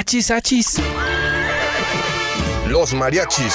Achis, achis. Los mariachis.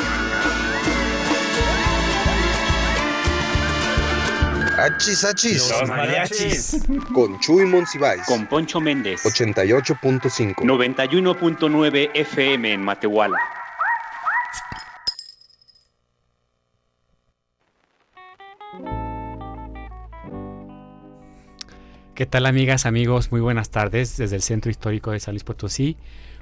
Achis, achis. mariachis. Con Chuy Monsiváis. Con Poncho Méndez. 88.5. 91.9 FM en Matehuala. ¿Qué tal amigas, amigos? Muy buenas tardes desde el Centro Histórico de San Luis Potosí.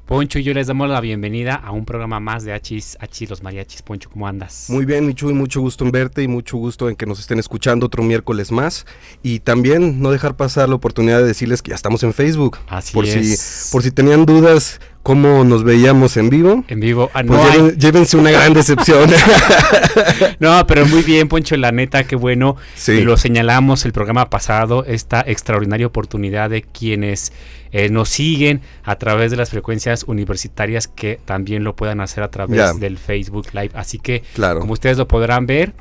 Poncho y yo les damos la bienvenida a un programa más de Achis, Achis los Mariachis. Poncho, ¿cómo andas? Muy bien, mi Chuy, mucho gusto en verte y mucho gusto en que nos estén escuchando otro miércoles más. Y también no dejar pasar la oportunidad de decirles que ya estamos en Facebook. Así por es. si por si tenían dudas cómo nos veíamos en vivo. En vivo. Ah, Pues no, hay- llévense una gran decepción. no, pero muy bien, Poncho, la neta, qué bueno. sí. Lo señalamos el programa pasado, esta extraordinaria oportunidad de quienes eh, nos siguen a través de las frecuencias universitarias que también lo puedan hacer a través Ya. del Facebook Live. Así que, Claro. como ustedes lo podrán ver,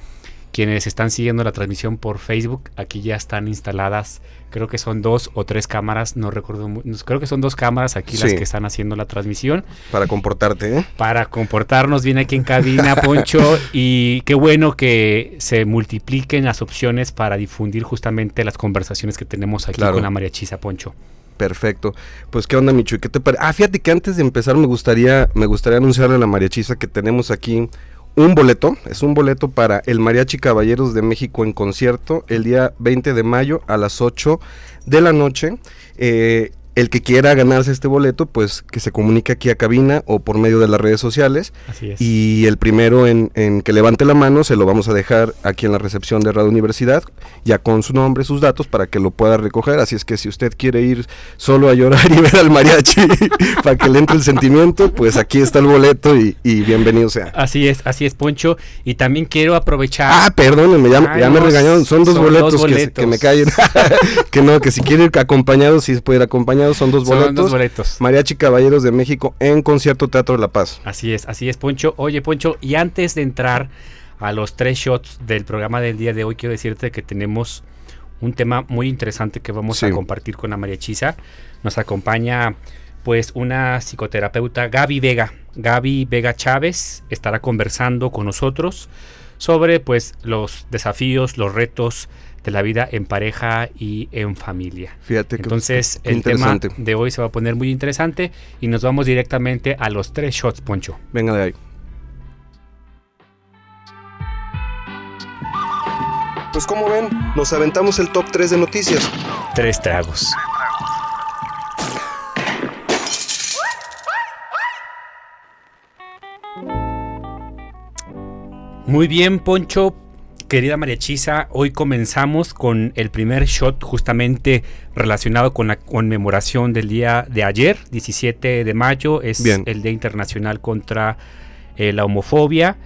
quienes están siguiendo la transmisión por Facebook, aquí ya están instaladas, creo que son dos o tres cámaras, no recuerdo, creo que son dos cámaras aquí las que están haciendo la transmisión Para comportarte, ¿eh? para comportarnos bien aquí en cabina, Poncho. y qué bueno que se multipliquen las opciones para difundir justamente las conversaciones que tenemos aquí Claro. con la mariachisa, Poncho. Perfecto. Pues qué onda, Michu, ¿Y ¿qué te parece? Ah, fíjate que antes de empezar me gustaría me gustaría anunciarle a la mariachisa que tenemos aquí un boleto, es un boleto para el Mariachi Caballeros de México en concierto el día 20 de mayo a las 8 de la noche. Eh, el que quiera ganarse este boleto, pues que se comunique aquí a cabina o por medio de las redes sociales. Así es. Y el primero en, en que levante la mano se lo vamos a dejar aquí en la recepción de Radio Universidad, ya con su nombre, sus datos, para que lo pueda recoger. Así es que si usted quiere ir solo a llorar y ver al mariachi para que le entre el sentimiento, pues aquí está el boleto y, y bienvenido sea. Así es, así es, Poncho. Y también quiero aprovechar. Ah, perdónenme, ya, ya me regañaron. Son dos son dos boletos, que me callen. que no, que si quiere ir acompañado, si se puede ir acompañado, son dos son boletos. dos boletos. Mariachi Caballeros de México en Concierto Teatro de la Paz. Así es, así es, Poncho. Oye, Poncho, y antes de entrar a los tres shots del programa del día de hoy, quiero decirte que tenemos un tema muy interesante que vamos a compartir con la Mariachisa. Nos acompaña pues una psicoterapeuta, Gaby Vega. Gaby Vega Chávez estará conversando con nosotros sobre pues los desafíos, los retos de la vida en pareja y en familia. Fíjate que Entonces, qué el tema de hoy se va a poner muy interesante y nos vamos directamente a los tres shots, Poncho. Venga de ahí. Pues como ven, nos aventamos el top 3 de noticias. Tres tragos. Muy bien, Poncho. Querida María Chisa, hoy comenzamos con el primer shot justamente relacionado con la conmemoración del día de ayer, 17 de mayo, es Bien. el Día Internacional contra eh, la homofobia,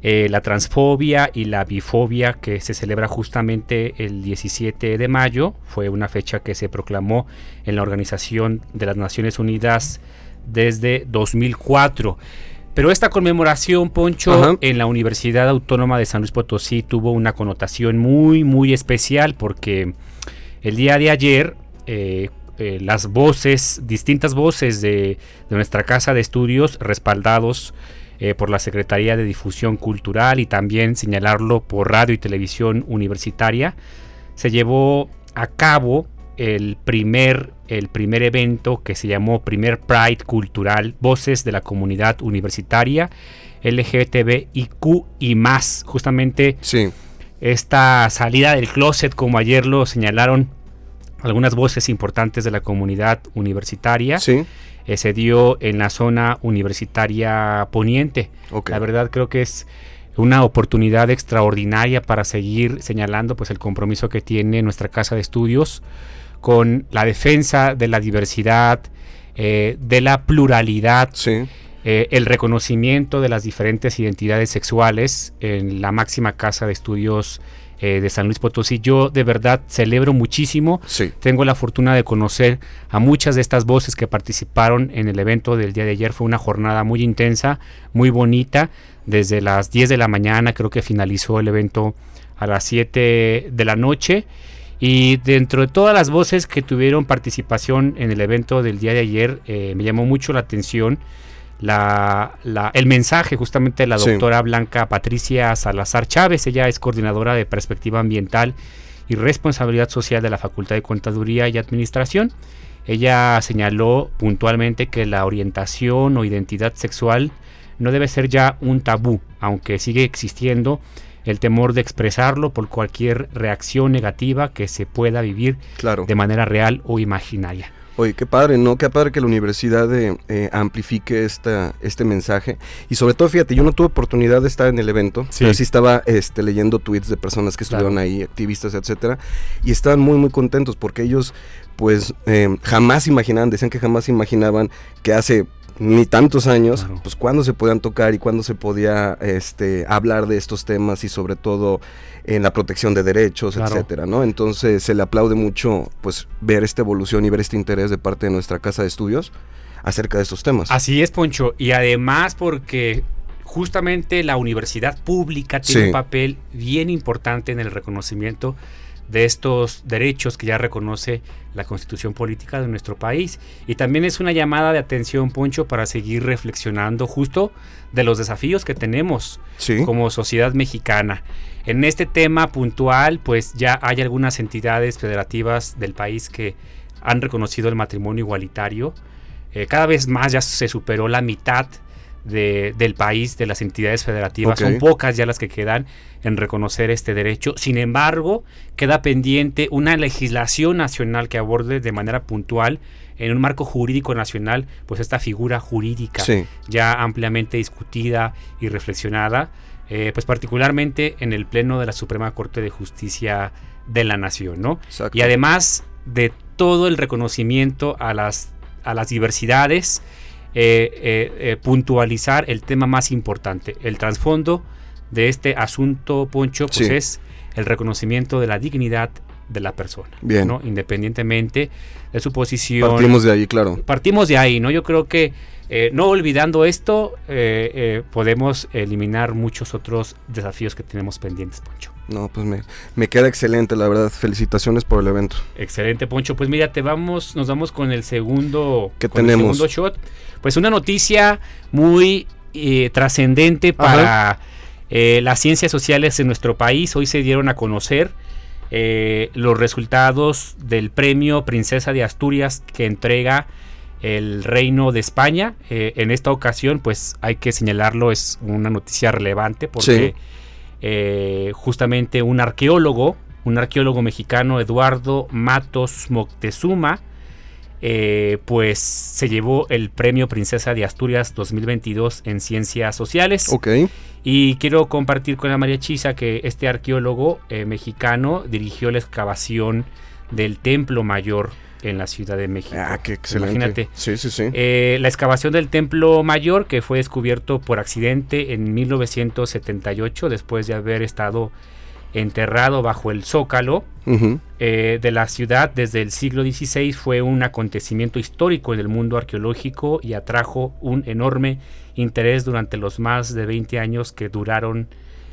eh, la transfobia y la bifobia que se celebra justamente el 17 de mayo. Fue una fecha que se proclamó en la Organización de las Naciones Unidas desde 2004. Pero esta conmemoración, Poncho, Ajá. en la Universidad Autónoma de San Luis Potosí tuvo una connotación muy, muy especial porque el día de ayer eh, eh, las voces, distintas voces de, de nuestra casa de estudios, respaldados eh, por la Secretaría de Difusión Cultural y también señalarlo por radio y televisión universitaria, se llevó a cabo el primer, el primer evento que se llamó Primer Pride Cultural, Voces de la Comunidad Universitaria, LGTBIQ y más. Justamente Sí, esta salida del closet, como ayer lo señalaron algunas voces importantes de la comunidad universitaria, sí, eh, se dio en la zona universitaria poniente. La verdad creo que es una oportunidad extraordinaria para seguir señalando pues el compromiso que tiene nuestra casa de estudios con la defensa de la diversidad, eh, de la pluralidad Sí, eh, el reconocimiento de las diferentes identidades sexuales en la máxima casa de estudios eh, de San Luis Potosí. Yo de verdad celebro muchísimo. Tengo la fortuna de conocer a muchas de estas voces que participaron en el evento del día de ayer. Fue una jornada muy intensa, muy bonita. Desde las 10 de la mañana creo que finalizó el evento a las 7 de la noche. Y dentro de todas las voces que tuvieron participación en el evento del día de ayer, eh, me llamó mucho la atención la, el mensaje justamente de la doctora Blanca Patricia Salazar Chávez. Ella es coordinadora de perspectiva ambiental y responsabilidad social de la Facultad de Contaduría y Administración. Ella señaló puntualmente que la orientación o identidad sexual no debe ser ya un tabú, aunque sigue existiendo el temor de expresarlo por cualquier reacción negativa que se pueda vivir de manera real o imaginaria. Oye, qué padre, ¿no? Qué padre que la universidad eh, amplifique esta, este mensaje. Y sobre todo, fíjate, yo no tuve oportunidad de estar en el evento, sí. pero sí estaba este, leyendo tweets de personas que estuvieron ahí, activistas, etcétera, y estaban muy, muy contentos porque ellos, pues, eh, jamás imaginaban, decían que jamás imaginaban que hace ni tantos años, pues cuándo se podían tocar y cuándo se podía este, hablar de estos temas y sobre todo en la protección de derechos, etcétera, ¿no? Entonces se le aplaude mucho pues ver esta evolución y ver este interés de parte de nuestra casa de estudios acerca de estos temas. Así es, Poncho, y además porque justamente la universidad pública tiene un papel bien importante en el reconocimiento de estos derechos que ya reconoce la constitución política de nuestro país. Y también es una llamada de atención, Poncho, para seguir reflexionando justo de los desafíos que tenemos como sociedad mexicana. En este tema puntual, pues ya hay algunas entidades federativas del país que han reconocido el matrimonio igualitario. Eh, cada vez más ya se superó la mitad del país, de las entidades federativas. Son pocas ya las que quedan en reconocer este derecho. Sin embargo, queda pendiente una legislación nacional que aborde de manera puntual en un marco jurídico nacional, pues esta figura jurídica ya ampliamente discutida y reflexionada, eh, pues particularmente en el Pleno de la Suprema Corte de Justicia de la Nación, ¿no? Y además de todo el reconocimiento a las, a las diversidades, eh, eh, eh, puntualizar el tema más importante. El trasfondo de este asunto, Poncho, pues es el reconocimiento de la dignidad de la persona, Bien. ¿no? Independientemente de su posición. Partimos de ahí, claro. Partimos de ahí, ¿no? Yo creo que no olvidando esto, podemos eliminar muchos otros desafíos que tenemos pendientes, Poncho. No, pues me, me, queda excelente, la verdad. Felicitaciones por el evento. Excelente, Poncho. Pues mira, te vamos, nos vamos con el segundo, ¿Qué tenemos? segundo shot. Pues una noticia muy eh, trascendente para eh, las ciencias sociales en nuestro país. Hoy se dieron a conocer eh, los resultados del premio Princesa de Asturias que entrega el Reino de España. en esta ocasión, pues hay que señalarlo, es una noticia relevante porque... Eh, justamente un arqueólogo, un arqueólogo mexicano, Eduardo Matos Moctezuma, eh, pues se llevó el premio Princesa de Asturias 2022 en Ciencias Sociales. Ok. Y quiero compartir con la María Chisa que este arqueólogo eh, mexicano dirigió la excavación del Templo Mayor en la Ciudad de México. Ah, qué excelente. Imagínate. Sí, sí, sí. Eh, la excavación del Templo Mayor, que fue descubierto por accidente en 1978, después de haber estado enterrado bajo el zócalo eh, de la ciudad desde el siglo XVI, fue un acontecimiento histórico en el mundo arqueológico y atrajo un enorme interés durante los más de 20 años que duraron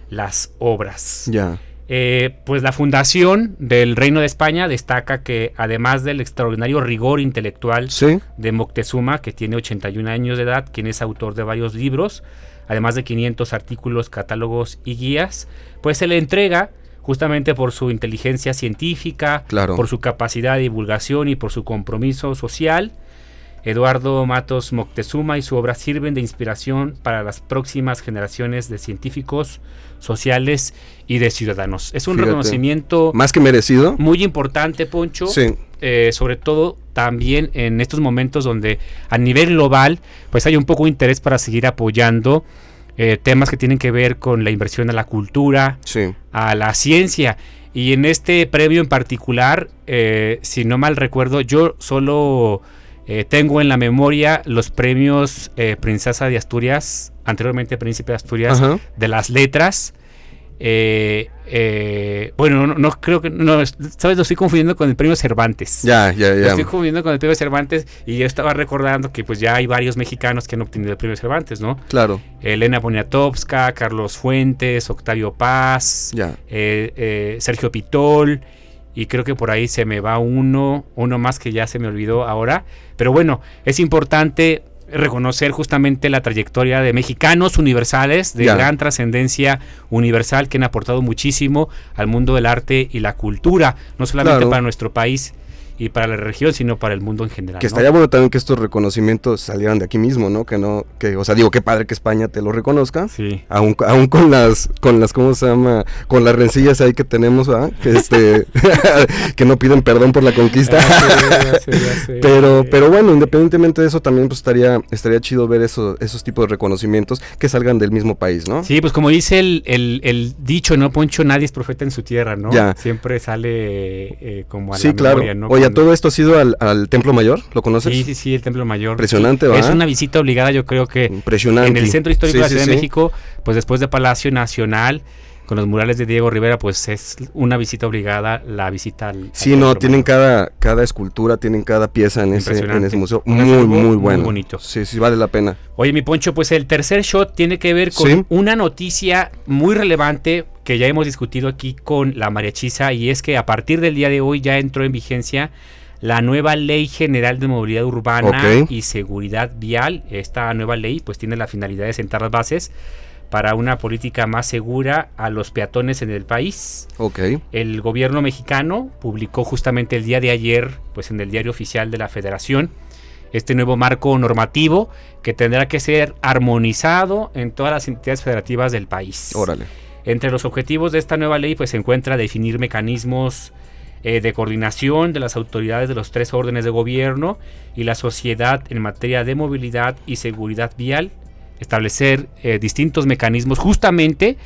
las obras. Ya. Eh, pues la fundación del Reino de España destaca que además del extraordinario rigor intelectual de Moctezuma, que tiene 81 años de edad, quien es autor de varios libros, además de 500 artículos, catálogos y guías, pues se le entrega justamente por su inteligencia científica, por su capacidad de divulgación y por su compromiso social, Eduardo Matos Moctezuma y su obra sirven de inspiración para las próximas generaciones de científicos, sociales y de ciudadanos. Es un reconocimiento más que merecido, muy importante, Poncho. Sí. Eh, sobre todo también en estos momentos donde a nivel global, pues hay un poco de interés para seguir apoyando eh, temas que tienen que ver con la inversión a la cultura, a la ciencia. Y en este premio en particular, eh, si no mal recuerdo, yo solo Eh, tengo en la memoria los premios eh, Princesa de Asturias, anteriormente Príncipe de Asturias, Ajá. de las letras. Eh, bueno, no, no creo que. No, ¿sabes? Lo estoy confundiendo con el premio Cervantes. Ya, ya, Lo ya. estoy confundiendo con el premio Cervantes y yo estaba recordando que pues ya hay varios mexicanos que han obtenido el premio Cervantes, ¿no? Claro, Elena Poniatowska, Carlos Fuentes, Octavio Paz, ya. Sergio Pitol y creo que por ahí se me va uno, uno más que ya se me olvidó ahora. Pero bueno, es importante reconocer justamente la trayectoria de mexicanos universales de Ya. gran trascendencia universal que han aportado muchísimo al mundo del arte y la cultura, no solamente Claro. para nuestro país y para la región, sino para el mundo en general. Que ¿no? estaría bueno también que estos reconocimientos salieran de aquí mismo, ¿no? Que no, que, o sea, digo, qué padre que España te lo reconozca. Sí. Aún, aún con las, con las, ¿cómo se llama? Con las rencillas ahí que tenemos, ¿verdad? Que este, que no piden perdón por la conquista. Ya sé, ya sé, ya sé. Pero, pero bueno, independientemente de eso, también pues estaría, estaría chido ver eso, esos tipos de reconocimientos que salgan del mismo país, ¿no? Sí, pues como dice el, el- el dicho, ¿no, Poncho? Nadie es profeta en su tierra, ¿no? Ya. Siempre sale eh, como a Sí, la claro. memoria, ¿no? Oye, ¿todo esto ha sido al, al Templo Mayor? ¿Lo conoces? Sí, sí, sí, el Templo Mayor. Impresionante, Es ¿verdad? una visita obligada, yo creo que Impresionante. en el Centro Histórico Sí, de la sí, Ciudad de. México, pues después de Palacio Nacional, con los murales de Diego Rivera, pues es una visita obligada la visita al... al Sí, no, tienen cada, cada escultura, tienen cada pieza en ese, en ese museo. Muy, muy muy bueno. bonito. Sí, sí, vale la pena. Oye, mi Poncho, pues el tercer shot tiene que ver con Sí. una noticia muy relevante que ya hemos discutido aquí con la mariachisa y es que a partir del día de hoy ya entró en vigencia la nueva Ley General de Movilidad Urbana y Seguridad Vial. Esta nueva ley pues tiene la finalidad de sentar las bases para una política más segura a los peatones en el país. El gobierno mexicano publicó justamente el día de ayer, pues en el diario oficial de la Federación, este nuevo marco normativo que tendrá que ser armonizado en todas las entidades federativas del país. Órale. Entre los objetivos de esta nueva ley, pues se encuentra definir mecanismos eh, de coordinación de las autoridades de los tres órdenes de gobierno y la sociedad en materia de movilidad y seguridad vial, establecer eh, distintos mecanismos justamente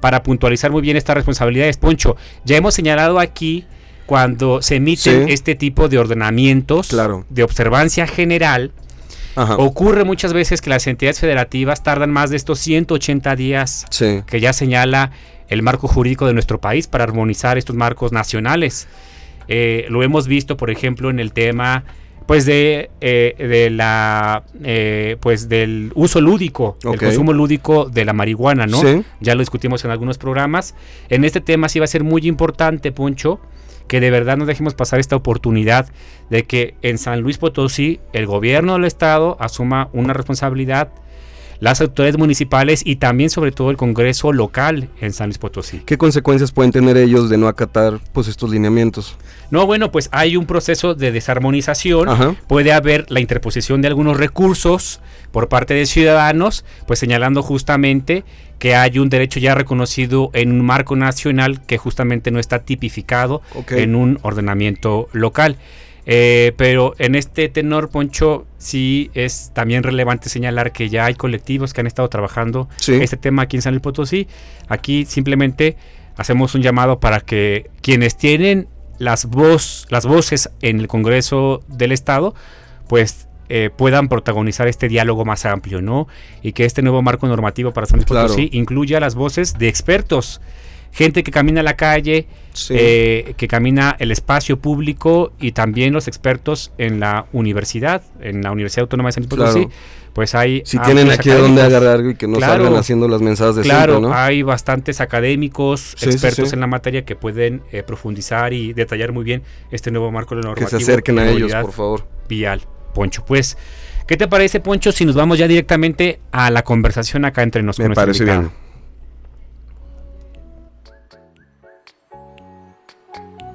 para puntualizar muy bien estas responsabilidades. Poncho, ya hemos señalado aquí cuando se emiten Sí. este tipo de ordenamientos Claro. de observancia general, Ajá. ocurre muchas veces que las entidades federativas tardan más de estos 180 días Sí. que ya señala el marco jurídico de nuestro país para armonizar estos marcos nacionales. Eh, lo hemos visto, por ejemplo, en el tema pues de, eh, de la eh, pues del uso lúdico, el consumo lúdico de la marihuana, ¿no? Sí. Ya lo discutimos en algunos programas. En este tema sí va a ser muy importante, Poncho, que de verdad no dejemos pasar esta oportunidad de que en San Luis Potosí el gobierno del estado asuma una responsabilidad, las autoridades municipales y también sobre todo el Congreso local en San Luis Potosí. ¿Qué consecuencias pueden tener ellos de no acatar pues estos lineamientos? No, bueno, pues hay un proceso de desarmonización. Ajá. Puede haber la interposición de algunos recursos por parte de ciudadanos, pues señalando justamente que hay un derecho ya reconocido en un marco nacional que justamente no está tipificado en un ordenamiento local. Eh, pero en este tenor, Poncho, sí es también relevante señalar que ya hay colectivos que han estado trabajando Sí. este tema aquí en San Luis Potosí. Aquí simplemente hacemos un llamado para que quienes tienen las, voz, las voces en el Congreso del Estado, pues eh, puedan protagonizar este diálogo más amplio, ¿no? Y que este nuevo marco normativo para San Luis Claro. Potosí incluya las voces de expertos, gente que camina la calle, Sí. eh, que camina el espacio público y también los expertos en la universidad, en la Universidad Autónoma de San Luis Potosí, Claro. pues hay si tienen aquí de dónde agarrar y que no Claro. salgan haciendo las mensadas de Claro, siempre, ¿no? hay bastantes académicos, Sí, expertos sí. en la materia que pueden eh, profundizar y detallar muy bien este nuevo marco que normativo. se acerquen de a ellos, por favor. Vial, Poncho. Pues, ¿qué te parece, Poncho, si nos vamos ya directamente a la conversación acá entre nosotros? Me parece bien.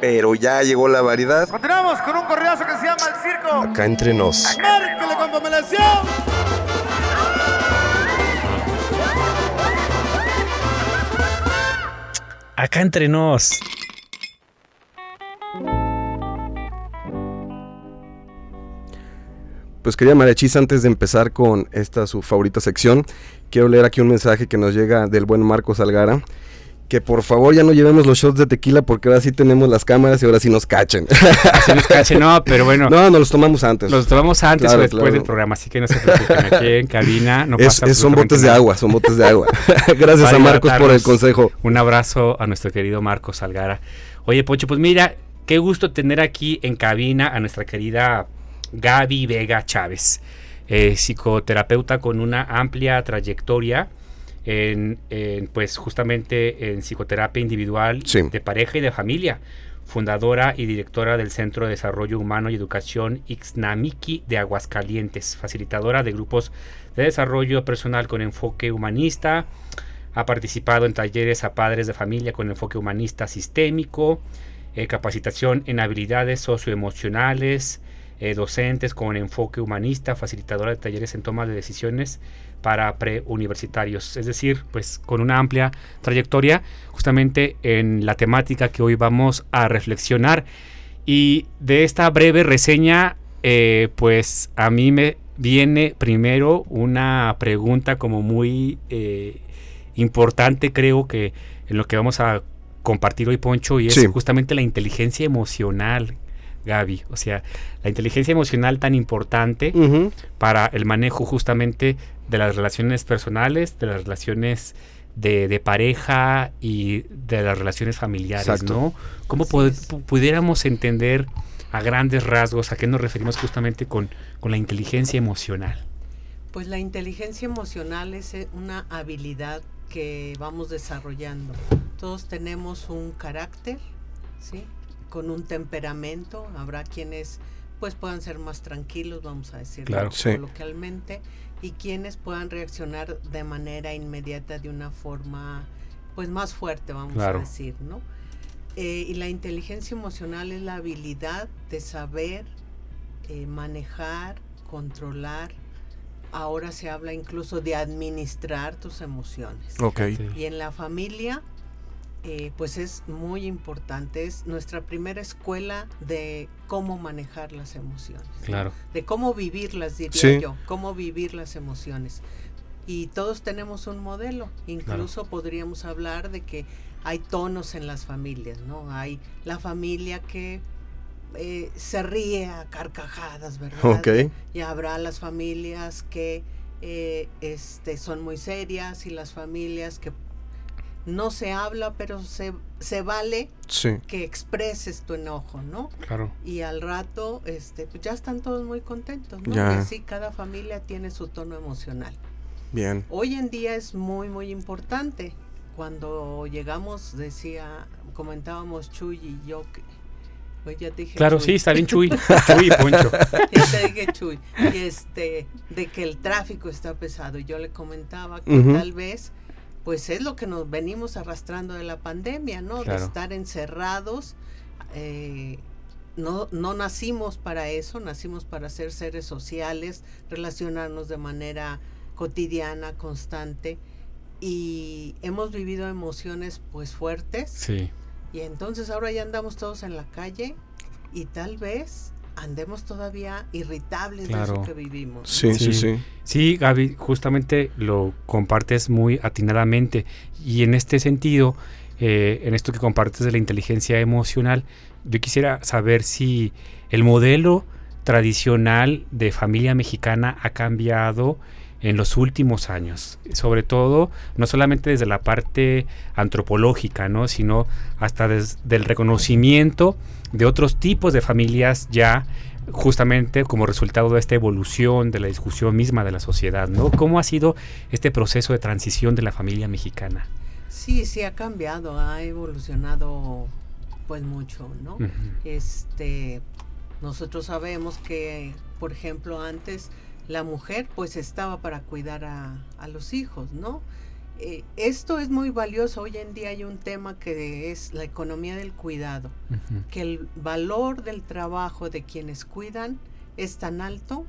Pero ya llegó la variedad. Continuamos con un correazo que se llama El Circo. Acá entre nos. Márquele con pomelación. Acá entre nos. Pues querida Mariachis, antes de empezar con esta su favorita sección, quiero leer aquí un mensaje que nos llega del buen Marcos Algara. Que por favor ya no llevemos los shots de tequila porque ahora sí tenemos las cámaras y ahora sí nos cachen. Así nos cachen, no, pero bueno. No, nos los tomamos antes. Los tomamos antes Claro, o después claro. del programa, así que no se preocupen. Aquí en cabina no Es- pasa es- son botes de agua, son botes de agua. Gracias a Marcos por el consejo. Un abrazo a nuestro querido Marcos Salgara. Oye, Poncho, pues mira, qué gusto tener aquí en cabina a nuestra querida Gaby Vega Chávez, eh, psicoterapeuta con una amplia trayectoria en, en, pues justamente en psicoterapia individual Sí. de pareja y de familia, fundadora y directora del Centro de Desarrollo Humano y Educación Ixnamiki de Aguascalientes, facilitadora de grupos de desarrollo personal con enfoque humanista, ha participado en talleres a padres de familia con enfoque humanista sistémico, eh, capacitación en habilidades socioemocionales, eh, docentes con enfoque humanista, facilitadora de talleres en toma de decisiones para preuniversitarios, es decir, pues con una amplia trayectoria justamente en la temática que hoy vamos a reflexionar. Y de esta breve reseña, eh, pues a mí me viene primero una pregunta como muy eh, importante, creo que en lo que vamos a compartir hoy, Poncho, y es Sí. justamente la inteligencia emocional, Gaby. O sea, la inteligencia emocional tan importante para el manejo justamente de las relaciones personales, de las relaciones de, de pareja y de las relaciones familiares, Exacto. ¿no? ¿Cómo pu- pudiéramos entender a grandes rasgos a qué nos referimos justamente con, con la inteligencia emocional? Pues la inteligencia emocional es eh, una habilidad que vamos desarrollando. Todos tenemos un carácter, ¿sí? Con un temperamento. Habrá quienes pues puedan ser más tranquilos, vamos a decirlo Claro. Sí. coloquialmente, y quienes puedan reaccionar de manera inmediata de una forma pues más fuerte, vamos Claro. a decir, ¿no? Eh, y la inteligencia emocional es la habilidad de saber eh, manejar, controlar. Ahora se habla incluso de administrar tus emociones. Sí. Y en la familia, eh, pues es muy importante. Es nuestra primera escuela de cómo manejar las emociones. Claro. De cómo vivirlas, diría Sí. yo. Cómo vivir las emociones. Y todos tenemos un modelo. Incluso podríamos hablar de que hay tonos en las familias, ¿no? Hay la familia que eh, se ríe a carcajadas, ¿verdad? Ok. Y habrá las familias que eh, este, son muy serias y las familias que no se habla, pero se, se vale Sí. que expreses tu enojo, ¿no? Claro. Y al rato, este, pues ya están todos muy contentos, ¿no? Ya. Y así cada familia tiene su tono emocional. Bien. Hoy en día es muy, muy importante. Cuando llegamos, decía, comentábamos Chuy y yo que... Pues ya te dije Claro, Chuy. sí, está bien Chuy. Chuy Poncho. Ya te dije, Chuy, y este, de que el tráfico está pesado. Y yo le comentaba que tal vez, pues es lo que nos venimos arrastrando de la pandemia, ¿no? Claro. De estar encerrados. eh, no, no nacimos para eso, nacimos para ser seres sociales, relacionarnos de manera cotidiana, constante. Y hemos vivido emociones pues fuertes. Sí. Y entonces ahora ya andamos todos en la calle y tal vez andemos todavía irritables de eso que vivimos. Sí, sí, Sí. sí. Sí, Gaby, justamente lo compartes muy atinadamente. Y en este sentido, eh, en esto que compartes de la inteligencia emocional, yo quisiera saber si el modelo tradicional de familia mexicana ha cambiado en los últimos años, sobre todo no solamente desde la parte antropológica, ¿no? sino hasta desde el reconocimiento de otros tipos de familias ya justamente como resultado de esta evolución de la discusión misma de la sociedad, ¿no? ¿Cómo ha sido este proceso de transición de la familia mexicana? Sí, sí ha cambiado, ha evolucionado pues mucho, ¿no? Este, nosotros sabemos que, por ejemplo, antes la mujer pues estaba para cuidar a, a los hijos, ¿no? Eh, esto es muy valioso. Hoy en día hay un tema que es la economía del cuidado. Que el valor del trabajo de quienes cuidan es tan alto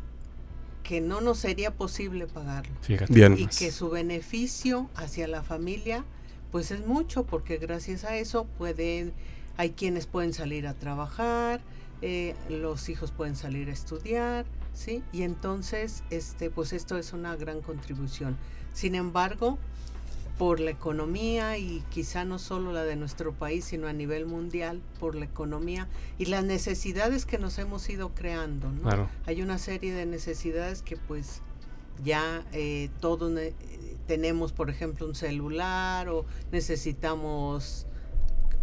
que no nos sería posible pagarlo Fíjate. Bien. y que su beneficio hacia la familia pues es mucho porque gracias a eso pueden, hay quienes pueden salir a trabajar, eh, los hijos pueden salir a estudiar, ¿sí? Y entonces, este, pues esto es una gran contribución. Sin embargo, por la economía y quizá no solo la de nuestro país, sino a nivel mundial, por la economía y las necesidades que nos hemos ido creando, ¿no? Claro. Hay una serie de necesidades que pues ya eh, todos ne- tenemos, por ejemplo, un celular o necesitamos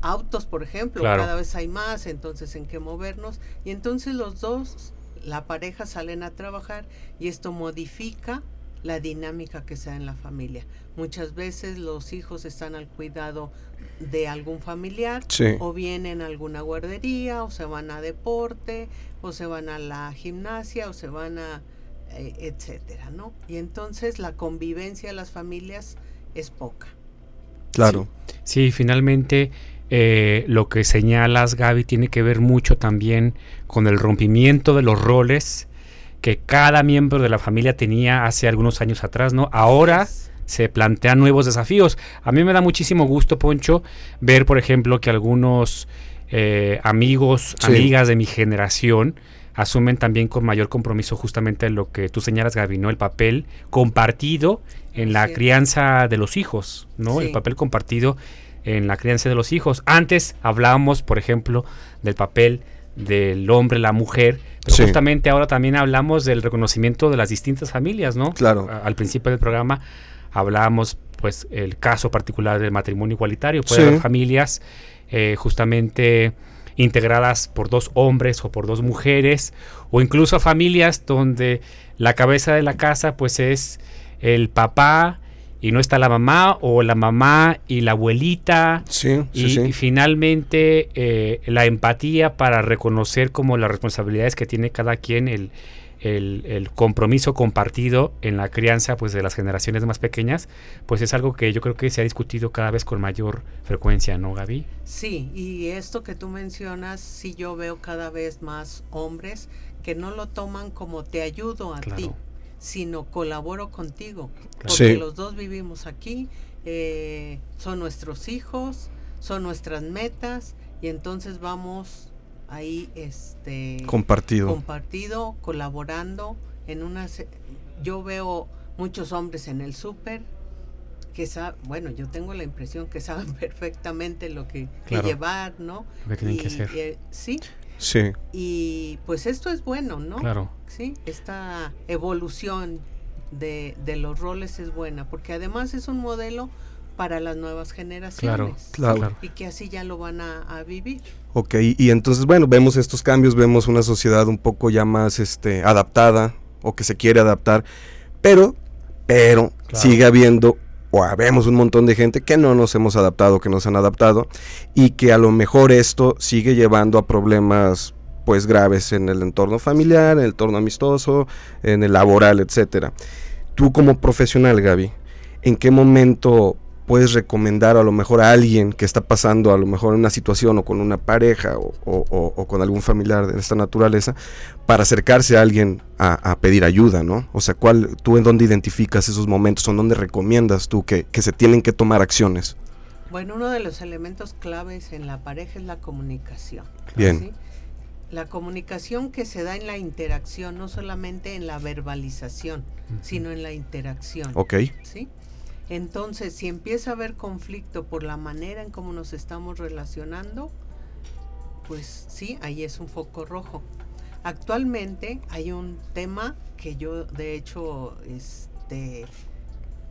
autos, por ejemplo, Claro. cada vez hay más, entonces en qué movernos. Y entonces los dos, la pareja salen a trabajar y esto modifica la dinámica que se da en la familia. Muchas veces los hijos están al cuidado de algún familiar Sí. o vienen a alguna guardería o se van a deporte o se van a la gimnasia o se van a eh, etcétera, ¿no? Y entonces la convivencia de las familias es poca. Claro. Sí, finalmente eh, lo que señalas, Gaby, tiene que ver mucho también con el rompimiento de los roles que cada miembro de la familia tenía hace algunos años atrás, ¿no? Ahora se plantean nuevos desafíos. A mí me da muchísimo gusto, Poncho, ver, por ejemplo, que algunos eh, amigos, Sí. amigas de mi generación asumen también con mayor compromiso justamente lo que tú señalas, Gaby, ¿no? El papel compartido en la Sí. crianza de los hijos, ¿no? El papel compartido en la crianza de los hijos. Antes hablábamos, por ejemplo, del papel del hombre, la mujer, pero Sí. justamente ahora también hablamos del reconocimiento de las distintas familias, ¿no? Claro. A- Al principio del programa hablábamos, pues, el caso particular del matrimonio igualitario. Puede Sí. haber familias eh, justamente integradas por dos hombres o por dos mujeres, o incluso familias donde la cabeza de la casa, pues, es el papá y no está la mamá, o la mamá y la abuelita, Sí, sí, y, sí. y finalmente eh, la empatía para reconocer como las responsabilidades que tiene cada quien, el, el- el compromiso compartido en la crianza pues de las generaciones más pequeñas, pues es algo que yo creo que se ha discutido cada vez con mayor frecuencia, ¿no, Gaby? Sí, y esto que tú mencionas, sí yo veo cada vez más hombres que no lo toman como te ayudo a ti, Claro. Sino colaboro contigo. Porque Sí. los dos vivimos aquí, eh, son nuestros hijos, son nuestras metas, y entonces vamos ahí este Compartido. compartido, colaborando en una se- yo veo muchos hombres en el súper que saben, bueno, yo tengo la impresión que saben perfectamente lo que, llevar, ¿no? Lo que tienen Y, que hacer. eh, sí, Sí. y pues esto es bueno, ¿no? Claro. Sí, esta evolución de, de los roles es buena, porque además es un modelo para las nuevas generaciones. Claro. Y que así ya lo van a, a vivir. Ok, y entonces, bueno, vemos estos cambios, vemos una sociedad un poco ya más este, adaptada o que se quiere adaptar, pero, pero Claro. sigue habiendo o habemos un montón de gente que no nos hemos adaptado, que no se han adaptado y que a lo mejor esto sigue llevando a problemas pues graves en el entorno familiar, en el entorno amistoso, en el laboral, etcétera. Tú como profesional, Gaby, ¿en qué momento puedes recomendar a lo mejor a alguien que está pasando a lo mejor en una situación o con una pareja o, o- con algún familiar de esta naturaleza para acercarse a alguien a, a pedir ayuda, ¿no? O sea, ¿cuál, ¿tú en dónde identificas esos momentos o en dónde recomiendas tú que, que se tienen que tomar acciones? Bueno, uno de los elementos claves en la pareja es la comunicación. Bien. ¿sí? La comunicación que se da en la interacción, no solamente en la verbalización, sino en la interacción. Ok, ¿sí? Entonces, si empieza a haber conflicto por la manera en cómo nos estamos relacionando, pues sí, ahí es un foco rojo. Actualmente hay un tema que yo, de hecho, este,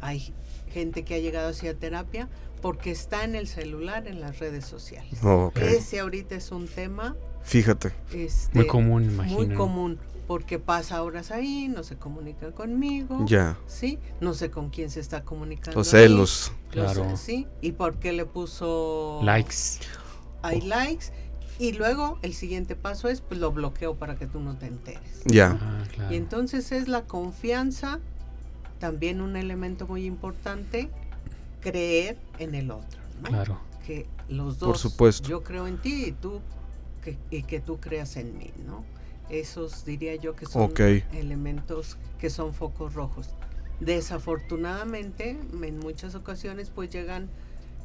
hay gente que ha llegado hacia terapia porque está en el celular, en las redes sociales. Ese ahorita es un tema Fíjate. este, Muy común, imagino. muy común, porque pasa horas ahí, no se comunica conmigo. Ya. Sí, no sé con quién se está comunicando. Los ahí, celos. los- Claro. sí, y por qué le puso Likes. hay likes y luego el siguiente paso es pues lo bloqueo para que tú no te enteres. Ya. Ah, claro. Y entonces es la confianza, también un elemento muy importante, creer en el otro, ¿no? Claro. Que los dos Por supuesto. yo creo en ti y tú que, y que tú creas en mí, ¿no? Esos diría yo que son Ok. elementos que son focos rojos. Desafortunadamente, en muchas ocasiones pues llegan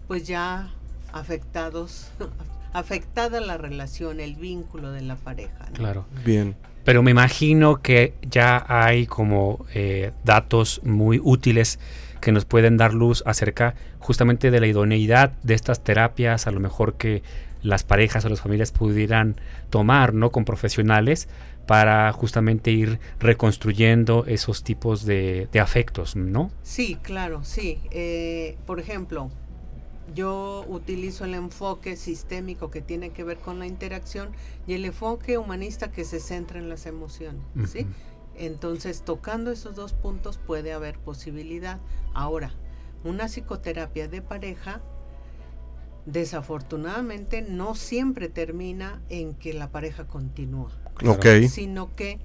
pues ya afectados, afectada la relación, el vínculo de la pareja. ¿no? Claro. Bien. Pero me imagino que ya hay como eh, datos muy útiles que nos pueden dar luz acerca justamente de la idoneidad de estas terapias, a lo mejor que las parejas o las familias pudieran tomar, ¿no? Con profesionales para justamente ir reconstruyendo esos tipos de, de afectos, ¿no? Sí, claro, sí. Eh, por ejemplo, yo utilizo el enfoque sistémico que tiene que ver con la interacción y el enfoque humanista que se centra en las emociones, ¿sí? Entonces, tocando esos dos puntos puede haber posibilidad. Ahora, una psicoterapia de pareja desafortunadamente no siempre termina en que la pareja continúa, Ok. sino que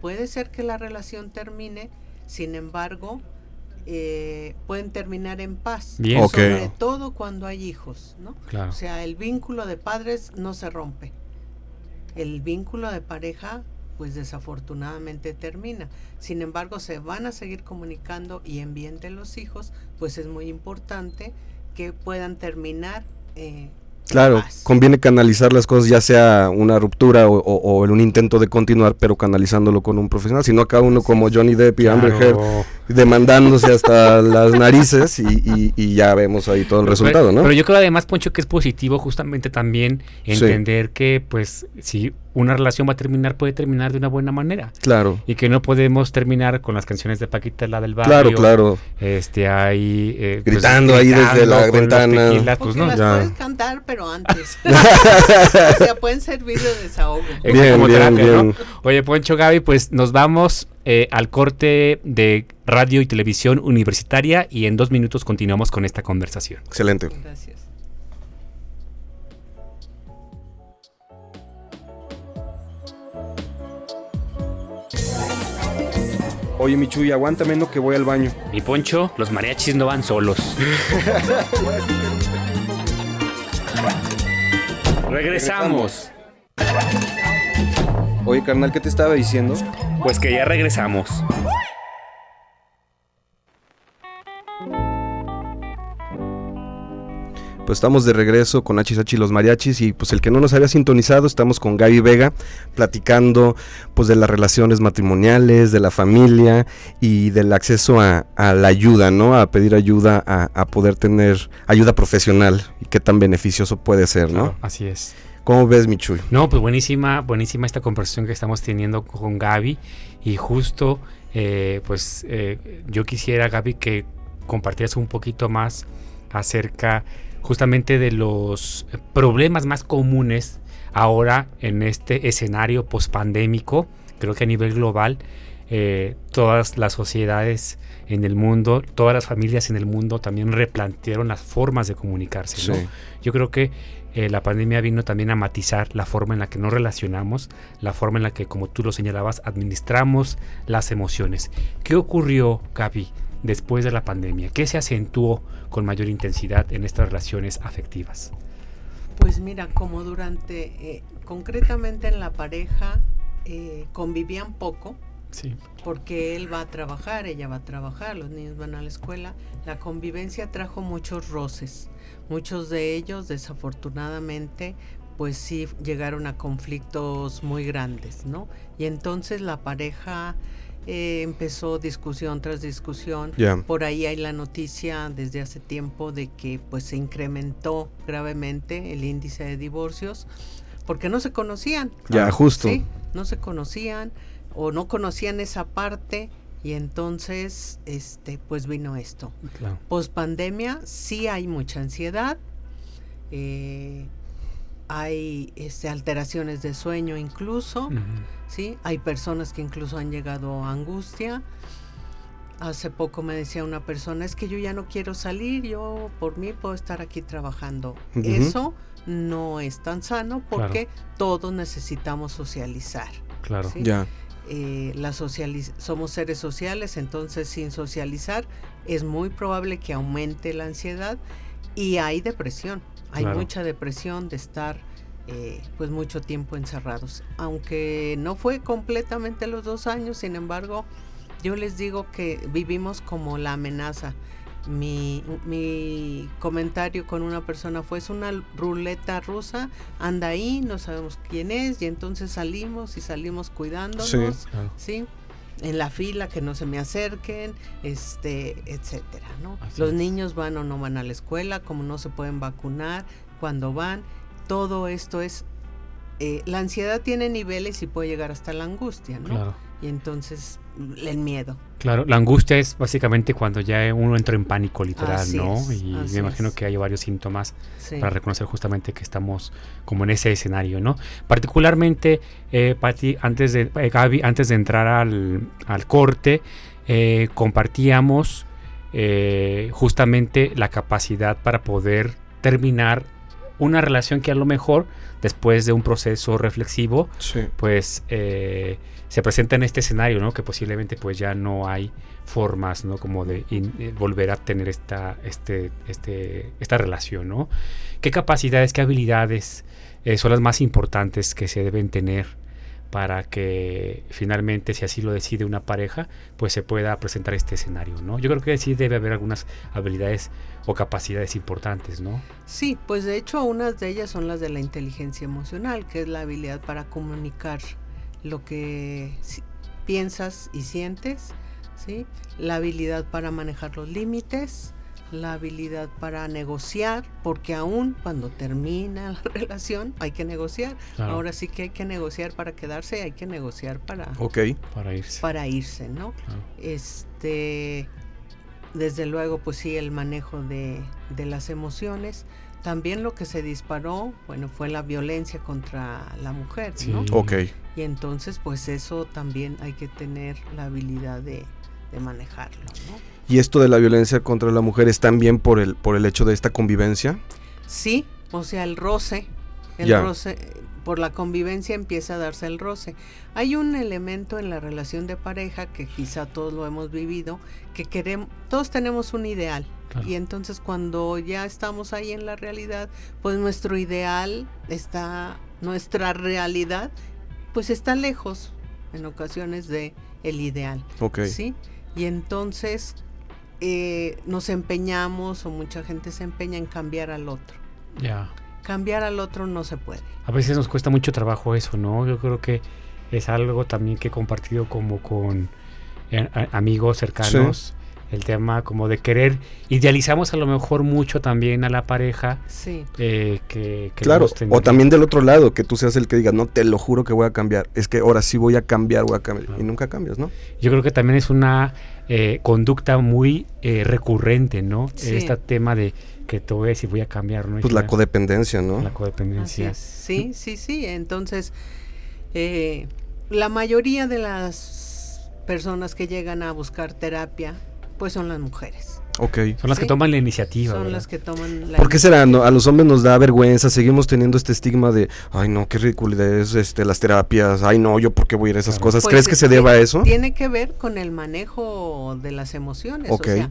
puede ser que la relación termine, sin embargo, eh, pueden terminar en paz, Bien. Sobre todo cuando hay hijos, ¿no? Claro. O sea, el vínculo de padres no se rompe. El vínculo de pareja, pues desafortunadamente termina. Sin embargo, se van a seguir comunicando y en bien de los hijos, pues es muy importante que puedan terminar. eh, Claro, conviene canalizar las cosas, ya sea una ruptura o, o- o en un intento de continuar, pero canalizándolo con un profesional. Si no, acá uno como Johnny Depp y Amber Heard demandándose hasta las narices y, y- y ya vemos ahí todo el resultado, ¿no? pero yo creo además, Poncho, que es positivo justamente también entender que, pues, si una relación va a terminar, puede terminar de una buena manera. Claro, Y que no podemos terminar con las canciones de Paquita, la del barrio. claro, claro. Este, ahí... eh, pues, Gritando ahí desde la ventana. tequilas, pues no. las ya. puedes cantar, pero antes. o sea, pueden servir de desahogo. Bien, como bien, terapia, ¿no? bien. Oye, Poncho Gaby, pues nos vamos eh, al corte de radio y televisión universitaria y en dos minutos continuamos con esta conversación. Excelente. Gracias. Oye, Michuy, aguántame no que voy al baño. Mi Poncho, los mariachis no van solos. Regresamos. Oye, carnal, ¿qué te estaba diciendo? Pues que ya regresamos. Pues estamos de regreso con HH y los mariachis y pues el que no nos había sintonizado estamos con Gaby Vega platicando pues de las relaciones matrimoniales, de la familia y del acceso a, a la ayuda, ¿no? A pedir ayuda, a, a poder tener ayuda profesional y qué tan beneficioso puede ser, ¿no? Claro, así es. ¿Cómo ves, Michuy? No, pues buenísima, buenísima esta conversación que estamos teniendo con Gaby y justo, eh, pues eh, yo quisiera, Gaby, que compartieras un poquito más acerca justamente de los problemas más comunes ahora en este escenario pospandémico. Creo que a nivel global, eh, todas las sociedades en el mundo, todas las familias en el mundo también replantearon las formas de comunicarse. ¿no? Sí. Yo creo que eh, la pandemia vino también a matizar la forma en la que nos relacionamos, la forma en la que, como tú lo señalabas, administramos las emociones. ¿Qué ocurrió, Gaby, después de la pandemia? ¿Qué se acentuó con mayor intensidad en estas relaciones afectivas? Pues mira, como durante, eh, concretamente en la pareja, eh, convivían poco, Sí. porque él va a trabajar, ella va a trabajar, los niños van a la escuela. La convivencia trajo muchos roces. Muchos de ellos, desafortunadamente, pues sí llegaron a conflictos muy grandes, ¿no? Y entonces la pareja eh, empezó discusión tras discusión. Por ahí hay la noticia desde hace tiempo de que pues se incrementó gravemente el índice de divorcios porque no se conocían. Ya, justo. Sí, no se conocían o no conocían esa parte y entonces este pues vino esto. Claro. Post pandemia sí hay mucha ansiedad, eh, hay este, alteraciones de sueño incluso, sí, hay personas que incluso han llegado a angustia. Hace poco me decía una persona, es que yo ya no quiero salir, yo por mí puedo estar aquí trabajando. Eso no es tan sano porque todos necesitamos socializar. Claro. Sí. Ya. eh, la socializ- somos seres sociales, entonces sin socializar es muy probable que aumente la ansiedad y hay depresión. Hay Claro. mucha depresión de estar eh, pues mucho tiempo encerrados. Aunque no fue completamente los dos años, sin embargo, yo les digo que vivimos como la amenaza. mi, mi comentario con una persona fue es una ruleta rusa, anda ahí, no sabemos quién es, y entonces salimos y salimos cuidándonos, Sí. ¿sí? En la fila, que no se me acerquen, este, etcétera, ¿no? Así Los es. niños van o no van a la escuela, como no se pueden vacunar, cuando van, todo esto es eh, la ansiedad tiene niveles y puede llegar hasta la angustia, ¿no? Claro. Y entonces el miedo. Claro, la angustia es básicamente cuando ya uno entra en pánico literal, Así ¿no? es, y me imagino es. que hay varios síntomas Sí. para reconocer justamente que estamos como en ese escenario, ¿no? Particularmente, eh, Pati, antes de, eh, Gaby, antes de entrar al, al corte, eh, compartíamos eh, justamente la capacidad para poder terminar una relación que a lo mejor después de un proceso reflexivo Sí. pues eh, se presenta en este escenario, ¿no? Que posiblemente pues ya no hay formas, ¿no? Como de in- eh, volver a tener esta, este, este, esta relación, ¿no? ¿Qué capacidades, qué habilidades eh, son las más importantes que se deben tener para que finalmente, si así lo decide una pareja, pues se pueda presentar este escenario, ¿no? Yo creo que sí debe haber algunas habilidades o capacidades importantes, ¿no? Sí, pues de hecho unas de ellas son las de la inteligencia emocional, que es la habilidad para comunicar lo que piensas y sientes, ¿sí? La habilidad para manejar los límites, la habilidad para negociar, porque aún cuando termina la relación hay que negociar. Claro. Ahora sí que hay que negociar para quedarse, hay que negociar para, Ok. Para irse. para irse, ¿no? Claro. Este, desde luego, pues sí, el manejo de, de las emociones. También lo que se disparó, bueno, fue la violencia contra la mujer, Sí. ¿no? Ok. Y entonces, pues eso también hay que tener la habilidad de, de manejarlo, ¿no? ¿Y esto de la violencia contra la mujer es también por el, por el hecho de esta convivencia? Sí, o sea, el roce, el Ya. roce, por la convivencia empieza a darse el roce. Hay un elemento en la relación de pareja que quizá todos lo hemos vivido, que queremos, todos tenemos un ideal. Claro. Y entonces cuando ya estamos ahí en la realidad, pues nuestro ideal está, nuestra realidad, pues está lejos en ocasiones de el ideal. Ok. ¿sí? Y entonces eh, nos empeñamos o mucha gente se empeña en cambiar al otro. Ya. Cambiar al otro no se puede. A veces nos cuesta mucho trabajo eso, ¿no? Yo creo que es algo también que he compartido como con eh, amigos cercanos. El tema como de querer, idealizamos a lo mejor mucho también a la pareja Sí, eh, que, que Claro, o también del otro lado, que tú seas el que diga, no, te lo juro que voy a cambiar. Es que ahora sí voy a cambiar, voy a cambiar. Claro. Y nunca cambias, ¿no? Yo creo que también es una eh, conducta muy eh, recurrente, ¿no? Sí. Este tema de que te voy a decir voy a cambiar, ¿no? Pues la codependencia, ¿no? la codependencia. Sí, sí, sí. Entonces, eh, la mayoría de las personas que llegan a buscar terapia, pues son las mujeres. Ok. Son las que toman la iniciativa. son ¿verdad? las que toman la ¿Por qué será? no? A los hombres nos da vergüenza, seguimos teniendo este estigma de, ay no, qué ridiculez, este, las terapias, ay no, yo por qué voy a ir a esas Claro. cosas. Pues ¿Crees que se deba a eso? Tiene que ver con el manejo de las emociones. Ok. O sea,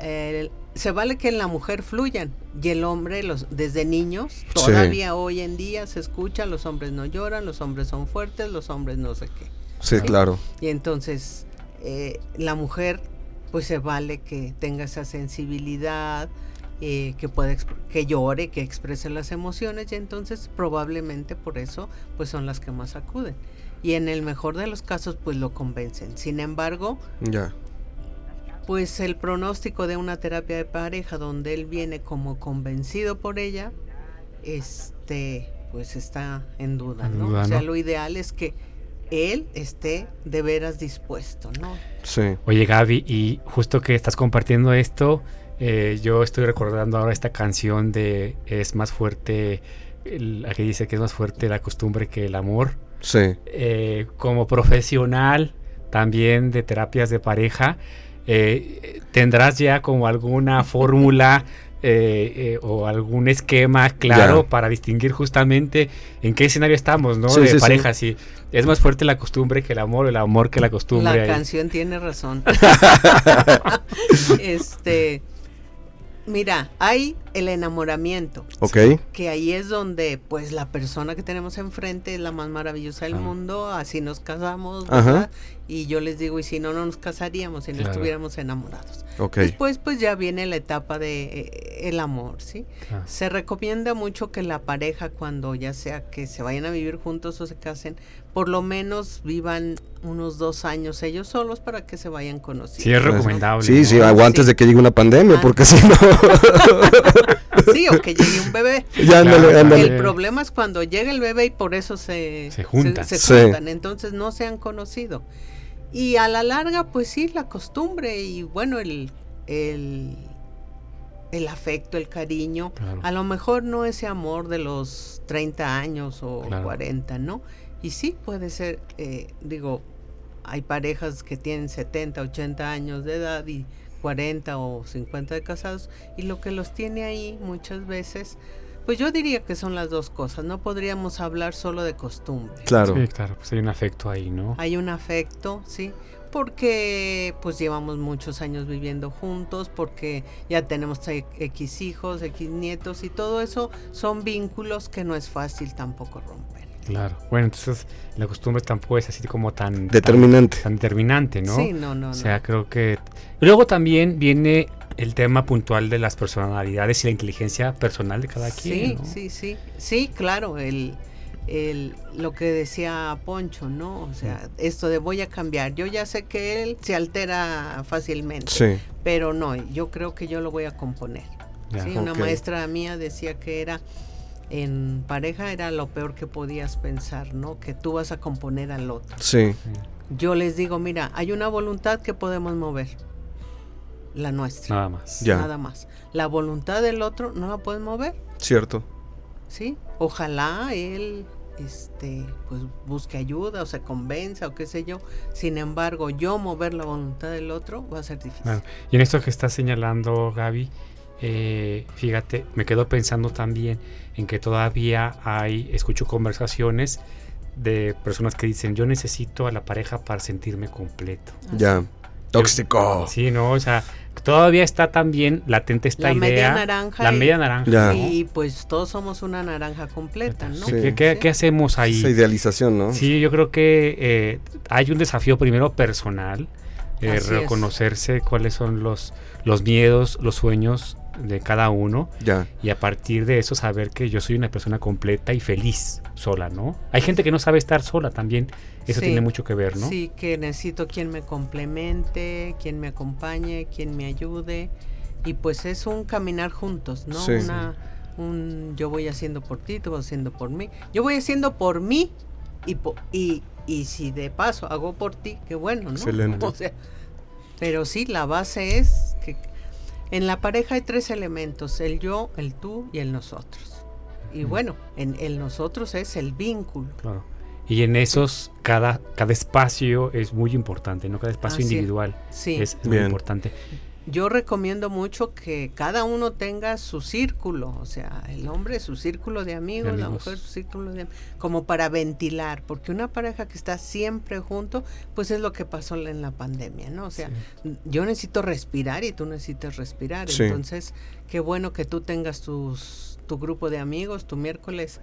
el- se vale que la mujer fluyan y el hombre, los, desde niños, todavía hoy en día se escucha, los hombres no lloran, los hombres son fuertes, los hombres no sé qué. Sí, Sí. claro. Y entonces eh, la mujer, pues se vale que tenga esa sensibilidad, eh, que pueda que llore, que exprese las emociones y entonces probablemente por eso pues son las que más acuden. Y en el mejor de los casos pues lo convencen. Sin embargo, Ya. pues el pronóstico de una terapia de pareja donde él viene como convencido por ella, este, pues está en duda, En ¿no? duda, o sea, ¿no? lo ideal es que él esté de veras dispuesto, ¿no? Sí. Oye Gaby, y justo que estás compartiendo esto, eh, yo estoy recordando ahora esta canción de Es más fuerte, la que dice que es más fuerte la costumbre que el amor. Sí. Eh, como profesional también de terapias de pareja, eh, ¿tendrás ya como alguna fórmula eh, eh, o algún esquema claro Ya. para distinguir justamente en qué escenario estamos, ¿no? Sí, de sí, sí. pareja, si es más fuerte la costumbre que el amor, el amor que la costumbre. La ahí. canción tiene razón. este, mira, hay el enamoramiento. Ok. Que ahí es donde, pues, la persona que tenemos enfrente es la más maravillosa del Ah. mundo, así nos casamos, Ajá. ¿verdad? Y yo les digo, y si no, no nos casaríamos si no Claro. estuviéramos enamorados. Ok. Después, pues, ya viene la etapa de eh, el amor, ¿sí? Ah. Se recomienda mucho que la pareja, cuando ya sea que se vayan a vivir juntos o se casen, por lo menos vivan unos dos años ellos solos para que se vayan conociendo. Sí, es recomendable. Sí, ¿no? sí, hago antes Sí. de que llegue una pandemia, Ah. porque si no. Sí, o que llegue un bebé. ya ándale, Claro, ándale. El problema es cuando llega el bebé y por eso se, Se juntan. se Sí. juntan, entonces no se han conocido. Y a la larga, pues sí, la costumbre y bueno, el, el, el afecto, el cariño, Claro. a lo mejor no ese amor de los 30 años o Claro. 40, ¿no? Y sí puede ser, eh, digo, hay parejas que tienen 70, 80 años de edad y 40 o 50 de casados y lo que los tiene ahí muchas veces, pues yo diría que son las dos cosas, no podríamos hablar solo de costumbre. Claro. Sí, claro, pues hay un afecto ahí, ¿no? Hay un afecto, sí, porque pues llevamos muchos años viviendo juntos, porque ya tenemos e- X hijos, X nietos y todo eso son vínculos que no es fácil tampoco romper. Claro. Bueno, entonces la costumbre tampoco es así como tan... Determinante. Tan, tan determinante, ¿no? Sí, no, no. O sea, creo que... Luego también viene el tema puntual de las personalidades y la inteligencia personal de cada sí, quien, ¿no? sí, sí, sí, claro, el, el, lo que decía Poncho, ¿no? O sea, esto de voy a cambiar, yo ya sé que él se altera fácilmente, Sí. pero no, yo creo que yo lo voy a componer. Ya. Sí, una maestra mía decía que era en pareja era lo peor que podías pensar, ¿no? Que tú vas a componer al otro. Sí. Yo les digo, mira, hay una voluntad que podemos mover, la nuestra, Nada más. Ya. nada más. La voluntad del otro no la puedes mover, Cierto. ¿sí? Ojalá él este pues busque ayuda o se convenza o qué sé yo. Sin embargo, yo mover la voluntad del otro va a ser difícil. Y en esto que estás señalando, Gaby, eh, fíjate, me quedo pensando también en que todavía hay, escucho conversaciones de personas que dicen, yo necesito a la pareja para sentirme completo. Ya. Tóxico. Sí, ¿no? O sea, todavía está también latente esta La idea. media naranja La y- media naranja. Y pues todos somos una naranja completa, ¿no? Sí. ¿Qué, qué- qué hacemos ahí? Esa idealización, ¿no? Sí, yo creo que eh, hay un desafío primero personal, eh, es. reconocerse cuáles son los, los miedos, los sueños de cada uno Ya. y a partir de eso saber que yo soy una persona completa y feliz sola, ¿no? Hay gente que no sabe estar sola también, eso Sí. tiene mucho que ver, ¿no? Sí, que necesito quien me complemente, quien me acompañe, quien me ayude. Y pues es un caminar juntos, ¿no? Sí. Una, un yo voy haciendo por ti, tú vas haciendo por mí. Yo voy haciendo por mí y, po- y, y si de paso hago por ti, qué bueno, ¿no? Excelente. O sea, pero sí, la base es en la pareja hay tres elementos, el yo, el tú y el nosotros. Y bueno, en el nosotros es el vínculo. Claro. Y en esos, cada, cada espacio es muy importante, ¿no? Cada espacio Así es. individual Sí. es, es muy importante. Yo recomiendo mucho que cada uno tenga su círculo, o sea, el hombre su círculo de amigos, la amigos. mujer su círculo de como para ventilar, porque una pareja que está siempre junto, pues es lo que pasó en la pandemia, ¿no? O sea, yo necesito respirar y tú necesitas respirar, Sí. entonces qué bueno que tú tengas tus tu grupo de amigos, tu miércoles,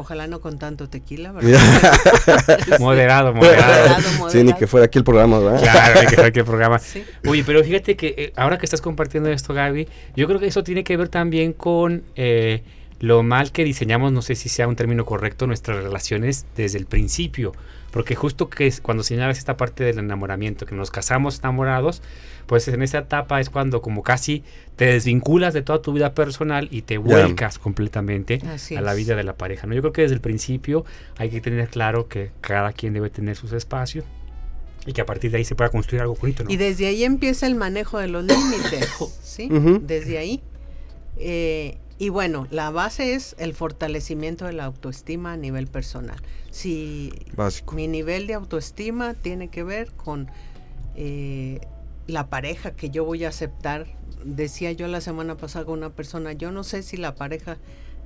ojalá no con tanto tequila, ¿verdad? Moderado, moderado. Moderado, Sí, ni moderado. que fuera aquí el programa, ¿verdad? Claro, hay que saber qué programa. Sí. Oye, pero fíjate que eh, ahora que estás compartiendo esto, Gaby, yo creo que eso tiene que ver también con eh, lo mal que diseñamos, no sé si sea un término correcto, nuestras relaciones desde el principio. Porque justo que es cuando señalas esta parte del enamoramiento, que nos casamos enamorados, pues en esa etapa es cuando como casi te desvinculas de toda tu vida personal y te vuelcas completamente Así a la es. vida de la pareja. ¿no? Yo creo que desde el principio hay que tener claro que cada quien debe tener sus espacios y que a partir de ahí se pueda construir algo bonito. ¿no? Y desde ahí empieza el manejo de los límites, ¿sí? Desde ahí. Eh, y bueno, la base es el fortalecimiento de la autoestima a nivel personal. Si Básico. mi nivel de autoestima tiene que ver con eh, la pareja que yo voy a aceptar, decía yo la semana pasada con una persona, yo no sé si la pareja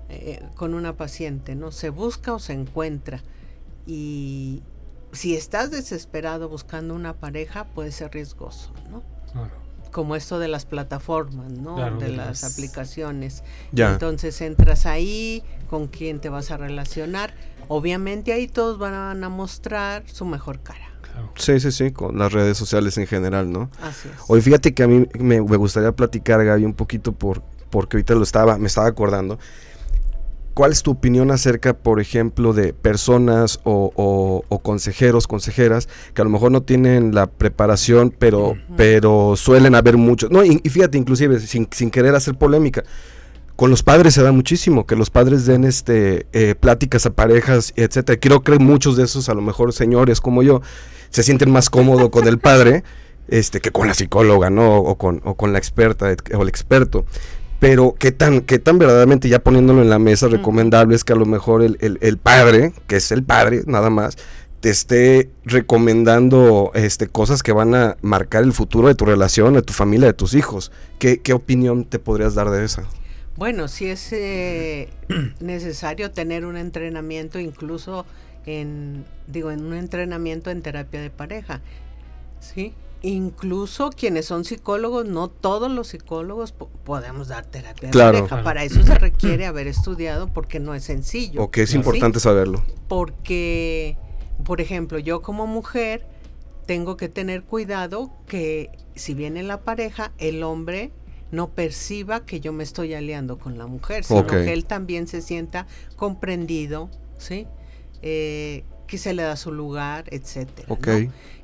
eh, con una paciente, ¿no? Se busca o se encuentra. Y si estás desesperado buscando una pareja, puede ser riesgoso, ¿no? Claro. Como esto de las plataformas, ¿no? Claro, de las- aplicaciones. Ya. Entonces entras ahí, con quién te vas a relacionar. Obviamente ahí todos van a mostrar su mejor cara. Claro. Sí, sí, sí, con las redes sociales en general, ¿no? Así es. Hoy fíjate que a mí me, me gustaría platicar, Gaby, un poquito por, porque ahorita lo estaba, me estaba acordando. ¿Cuál es tu opinión acerca, por ejemplo, de personas o, o- o consejeros, consejeras, que a lo mejor no tienen la preparación, pero, pero suelen haber muchos? No, y, y fíjate, inclusive, sin, sin querer hacer polémica, con los padres se da muchísimo, que los padres den este eh, pláticas a parejas, etcétera. Creo que muchos de esos, a lo mejor señores como yo, se sienten más cómodos con el padre este, que con la psicóloga, ¿no? O con, o con la experta o el experto. Pero qué tan, qué tan verdaderamente, ya poniéndolo en la mesa, recomendable es que a lo mejor el, el- el padre, que es el padre, nada más, te esté recomendando este, cosas que van a marcar el futuro de tu relación, de tu familia, de tus hijos. ¿Qué, qué opinión te podrías dar de esa? Bueno, sí es eh, necesario tener un entrenamiento, incluso en, digo, en un entrenamiento en terapia de pareja, ¿sí? Incluso quienes son psicólogos, no todos los psicólogos po- podemos dar terapia de Claro. pareja. Claro. Para eso se requiere haber estudiado porque no es sencillo. O que es ¿sí? importante saberlo. porque, por ejemplo, yo como mujer tengo que tener cuidado que si viene la pareja, el hombre no perciba que yo me estoy aliando con la mujer, sino Ok. que él también se sienta comprendido, ¿sí? Eh, que se le da su lugar, etcétera. ¿no? Ok.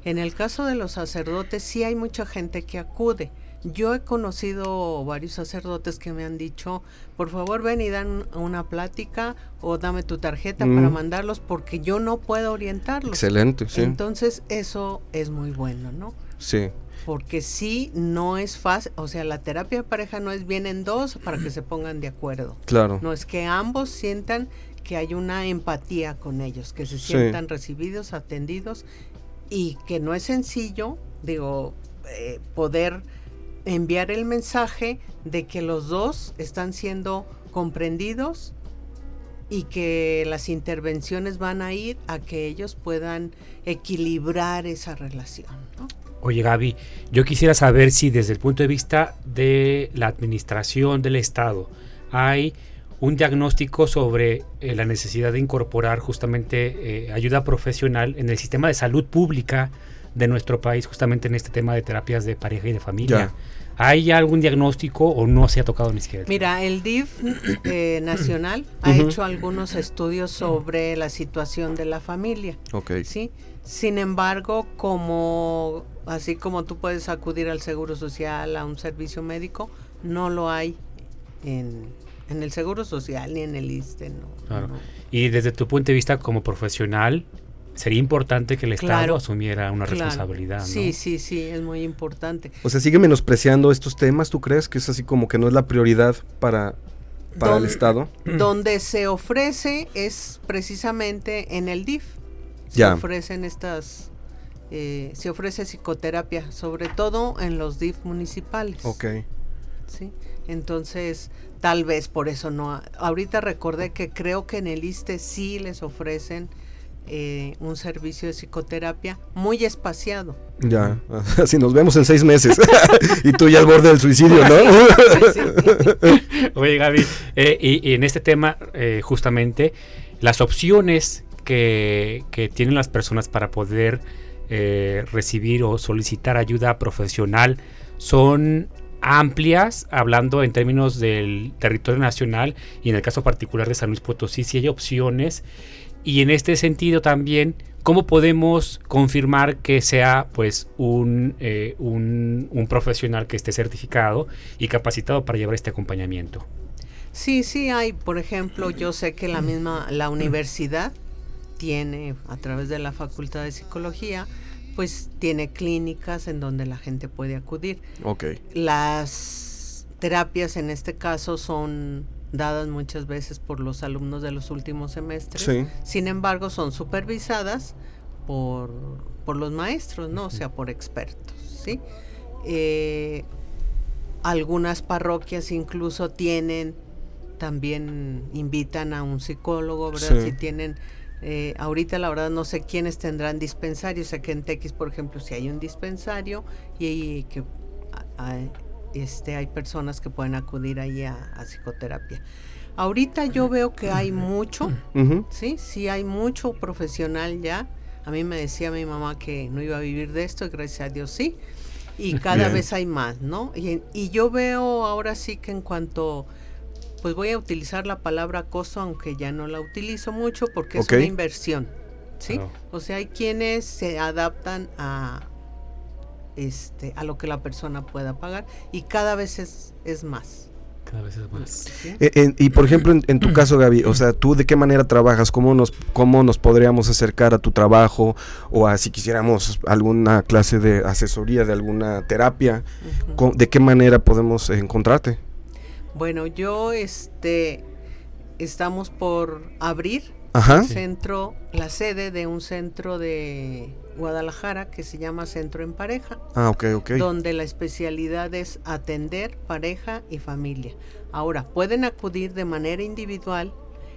En el caso de los sacerdotes, sí hay mucha gente que acude. Yo he conocido varios sacerdotes que me han dicho, por favor ven y dan una plática o dame tu tarjeta para Mm. mandarlos porque yo no puedo orientarlos. Excelente, sí. Entonces eso es muy bueno, ¿no? sí. Porque sí, no es fácil, o sea, la terapia de pareja no es vienen dos para que se pongan de acuerdo. Claro. No es que ambos sientan que hay una empatía con ellos, que se Sí. sientan recibidos, atendidos y que no es sencillo, digo, eh, poder enviar el mensaje de que los dos están siendo comprendidos y que las intervenciones van a ir a que ellos puedan equilibrar esa relación. ¿no? Oye Gaby, yo quisiera saber si desde el punto de vista de la administración del Estado hay un diagnóstico sobre eh, la necesidad de incorporar justamente eh, ayuda profesional en el sistema de salud pública de nuestro país, justamente en este tema de terapias de pareja y de familia. Ya. ¿Hay algún diagnóstico o no se ha tocado ni siquiera? Mira, el DIF eh, nacional ha hecho algunos estudios sobre la situación de la familia. Ok. ¿sí? Sin embargo, como así como tú puedes acudir al seguro social, a un servicio médico, no lo hay en, en el seguro social ni en el ISSSTE. No, Claro. no. Y desde tu punto de vista como profesional, sería importante que el Estado Claro, asumiera una Claro. responsabilidad. ¿no? Sí, sí, sí, es muy importante. O sea, sigue menospreciando estos temas, ¿tú crees? Que es así como que no es la prioridad para, para el Estado. Donde se ofrece es precisamente en el DIF. Se Ya. ofrecen estas, eh, se ofrece psicoterapia, sobre todo en los DIF municipales. Ok. ¿sí? Entonces, tal vez por eso no. Ahorita recordé que creo que en el ISTE sí les ofrecen eh, un servicio de psicoterapia muy espaciado. Ya. Así nos vemos en seis meses. y tú ya al borde del suicidio, ¿no? Sí. Oye Gaby, eh, y, y en este tema eh, justamente las opciones que, que tienen las personas para poder eh, recibir o solicitar ayuda profesional son amplias, hablando en términos del territorio nacional y en el caso particular de San Luis Potosí, si hay opciones. Y en este sentido también, ¿cómo podemos confirmar que sea pues un, eh, un, un profesional que esté certificado y capacitado para llevar este acompañamiento? Sí, sí hay, por ejemplo, yo sé que la misma, la universidad tiene, a través de la Facultad de Psicología, pues tiene clínicas en donde la gente puede acudir. ok. Las terapias en este caso son dadas muchas veces por los alumnos de los últimos semestres. Sí. Sin embargo, son supervisadas por, por los maestros, ¿no? O sea, por expertos, ¿sí? Eh, algunas parroquias incluso tienen, también invitan a un psicólogo, ¿verdad? Sí. Si tienen, eh, ahorita la verdad no sé quiénes tendrán dispensarios, sé que en Tequis, por ejemplo, si hay un dispensario y, que a- este, hay personas que pueden acudir ahí a, a psicoterapia. Ahorita yo veo que hay mucho, sí, sí hay mucho profesional ya. A mí me decía mi mamá que no iba a vivir de esto y gracias a Dios sí. Y cada Bien. vez hay más, ¿no? Y, y yo veo ahora sí que en cuanto, pues voy a utilizar la palabra costo, aunque ya no la utilizo mucho porque es una inversión, ¿sí? O sea, hay quienes se adaptan a este a lo que la persona pueda pagar y cada vez es, es más. Cada vez es más. ¿sí? Eh, en- y por ejemplo, en, en tu caso, Gaby, o sea, ¿tú de qué manera trabajas? ¿Cómo nos, ¿Cómo nos podríamos acercar a tu trabajo? O a si quisiéramos alguna clase de asesoría, de alguna terapia, ¿de qué manera podemos eh, encontrarte? Bueno, yo este estamos por abrir Ajá. un centro, la sede de un centro de Guadalajara que se llama Centro en Pareja, Ah, ok, ok. donde la especialidad es atender pareja y familia. Ahora, pueden acudir de manera individual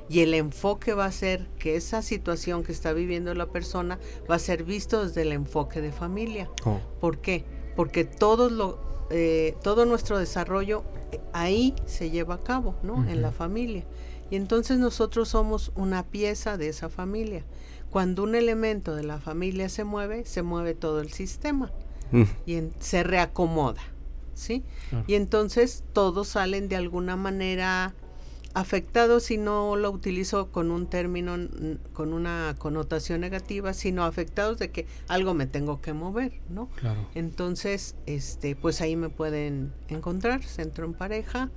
y el enfoque va a ser que esa situación que está viviendo la persona va a ser visto desde el enfoque de familia. Oh, ¿Por qué? Porque todo, lo, eh, todo nuestro desarrollo eh, ahí se lleva a cabo, ¿no? En la familia. Y entonces nosotros somos una pieza de esa familia. Cuando un elemento de la familia se mueve, se mueve todo el sistema mm, y en- se reacomoda, ¿sí? Y entonces todos salen de alguna manera afectados y no lo utilizo con un término, n- con una connotación negativa, sino afectados de que algo me tengo que mover, ¿no? Claro. Entonces, este, pues ahí me pueden encontrar, Centro en Pareja,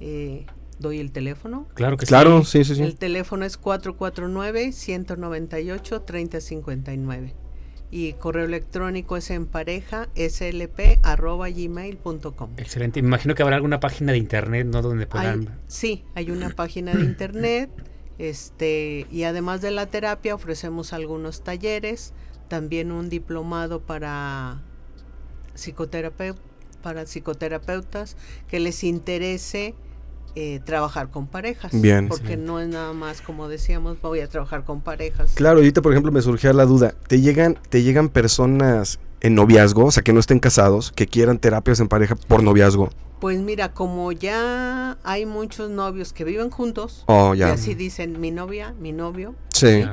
eh, doy el teléfono. Claro que Claro, sí. sí, sí, sí. El teléfono es 449-198-3059. Y correo electrónico es en pareja slp arroba gmail.com. Excelente. Me imagino que habrá alguna página de internet, ¿no? Donde Hay, puedan. sí, hay una página de internet. Este, y además de la terapia ofrecemos algunos talleres, también un diplomado para para psicoterapeutas que les interese eh, trabajar con parejas. Bien. Porque no es nada más como decíamos, voy a trabajar con parejas. Claro, ahorita por ejemplo me surgía la duda, ¿te llegan, te llegan personas en noviazgo, o sea que no estén casados, que quieran terapias en pareja por noviazgo? Pues mira, como ya hay muchos novios que viven juntos, Oh, y así dicen mi novia, mi novio, Sí.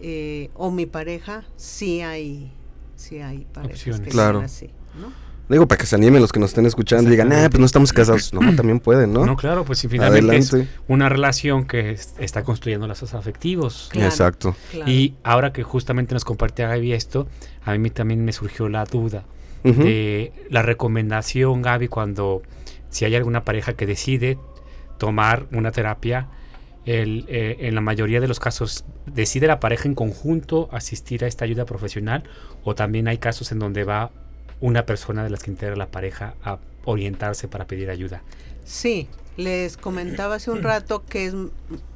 Eh, o mi pareja, sí hay, sí hay parejas Opciones. que Claro. son así, ¿no? Digo, para que se animen los que nos estén escuchando y digan, ah, pues no estamos casados. No, también pueden, ¿no? ¿No? claro, pues sí, finalmente Adelante. es una relación que es- está construyendo lazos afectivos. Claro. Exacto. Claro. Y ahora que justamente nos compartía Gaby esto, a mí también me surgió la duda de la recomendación, Gaby, cuando si hay alguna pareja que decide tomar una terapia, el, eh, en la mayoría de los casos decide la pareja en conjunto asistir a esta ayuda profesional o también hay casos en donde va una persona de las que integra la pareja a orientarse para pedir ayuda. Sí, les comentaba hace un rato que es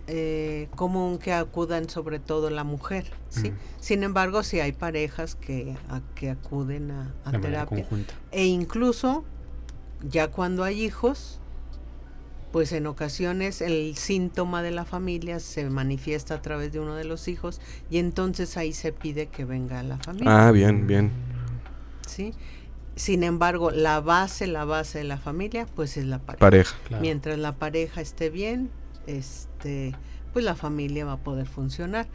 eh, común que acudan sobre todo la mujer, ¿sí? Mm. Sin embargo, sí hay parejas que, a- que acuden a, a terapia. conjunta. E incluso, ya cuando hay hijos, pues en ocasiones el síntoma de la familia se manifiesta a través de uno de los hijos y entonces ahí se pide que venga la familia, Ah, bien, bien. ¿Sí? Sin embargo, la base, la base de la familia, pues es la pareja. Pareja. Claro. Mientras la pareja esté bien, este, pues la familia va a poder funcionar.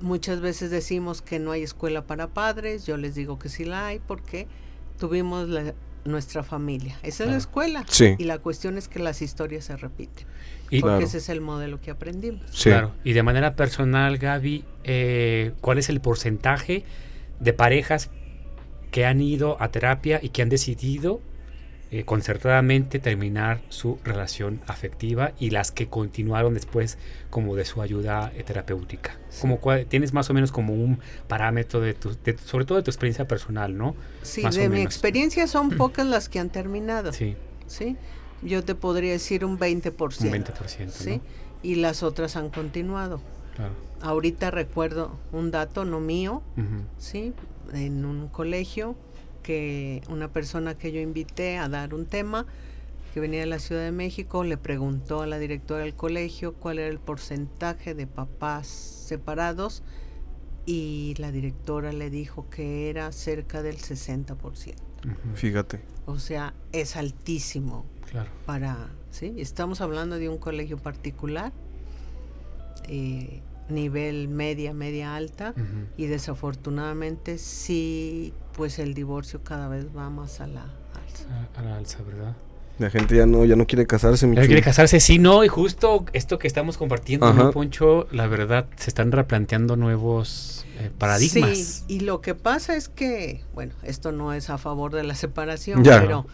Muchas veces decimos que no hay escuela para padres, yo les digo que sí la hay porque tuvimos la- nuestra familia. Esa es la escuela. Sí. Y la cuestión es que las historias se repiten. Y, Porque Claro. ese es el modelo que aprendimos. Sí. Claro. Y de manera personal, Gaby, eh, ¿cuál es el porcentaje de parejas que han ido a terapia y que han decidido eh, concertadamente terminar su relación afectiva y las que continuaron después como de su ayuda eh, terapéutica? Como cua- tienes más o menos como un parámetro de tu, de- sobre todo de tu experiencia personal, ¿no? Sí, Más de mi experiencia son pocas las que han terminado. Sí, ¿sí? Yo te podría decir un 20%. un 20%, ¿sí? ¿no? Y las otras han continuado. Claro. Ahorita recuerdo un dato no mío. ¿sí? En un colegio que una persona que yo invité a dar un tema que venía de la Ciudad de México le preguntó a la directora del colegio cuál era el porcentaje de papás separados y la directora le dijo que era cerca del 60%. Fíjate. O sea, es altísimo Claro. para, ¿sí? Estamos hablando de un colegio particular, eh, nivel media, media alta, y desafortunadamente sí, pues el divorcio cada vez va más a la alza. A, a la alza, ¿verdad? La gente ya no, ya no quiere casarse, mi Ya quiere casarse, sí, no, y justo esto que estamos compartiendo, mi Poncho, la verdad, se están replanteando nuevos eh, paradigmas. Sí, y lo que pasa es que, bueno, esto no es a favor de la separación, Ya. pero,